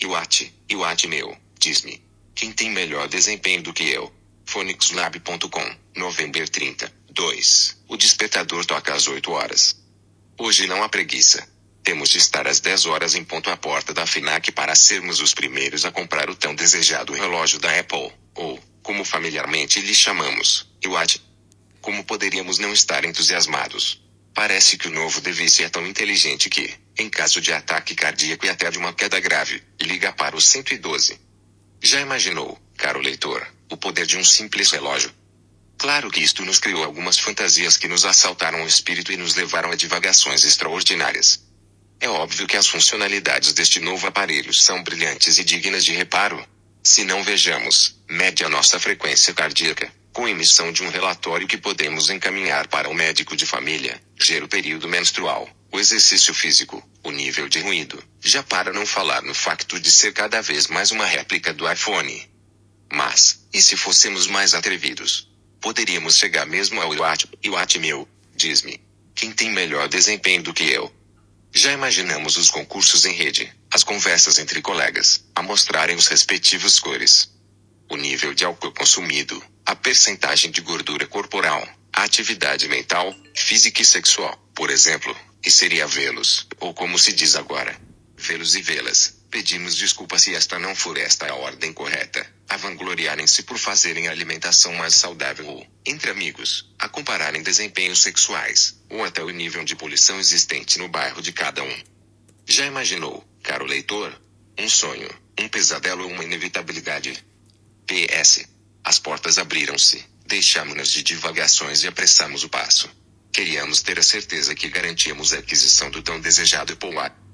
Iwate, Iwate meu, diz-me. Quem tem melhor desempenho do que eu? Phonixlab.com, novembro 30, 2. O despertador toca às 8 horas. Hoje não há preguiça. Temos de estar às 10 horas em ponto à porta da FINAC para sermos os primeiros a comprar o tão desejado relógio da Apple, ou, como familiarmente lhe chamamos, Iwate. Como poderíamos não estar entusiasmados? Parece que o novo device é tão inteligente que, em caso de ataque cardíaco e até de uma queda grave, liga para o 112. Já imaginou, caro leitor, o poder de um simples relógio? Claro que isto nos criou algumas fantasias que nos assaltaram o espírito e nos levaram a divagações extraordinárias. É óbvio que as funcionalidades deste novo aparelho são brilhantes e dignas de reparo. Se não vejamos, mede a nossa frequência cardíaca, com emissão de um relatório que podemos encaminhar para o médico de família, gera o período menstrual, o exercício físico, o nível de ruído, já para não falar no facto de ser cada vez mais uma réplica do iPhone. Mas, e se fôssemos mais atrevidos? Poderíamos chegar mesmo ao Iwate, Iwate meu, diz-me. Quem tem melhor desempenho do que eu? Já imaginamos os concursos em rede, as conversas entre colegas, a mostrarem os respectivos cores. O nível de álcool consumido, a percentagem de gordura corporal, a atividade mental, física e sexual, por exemplo, e seria vê-los, ou como se diz agora, vê-los e vê-las. Pedimos desculpa se esta não for esta a ordem correta, a vangloriarem-se por fazerem a alimentação mais saudável ou, entre amigos, a compararem desempenhos sexuais, ou até o nível de poluição existente no bairro de cada um. Já imaginou, caro leitor? Um sonho, um pesadelo ou uma inevitabilidade? PS. As portas abriram-se, deixamos-nos de divagações e apressamos o passo. Queríamos ter a certeza que garantíamos a aquisição do tão desejado Apple.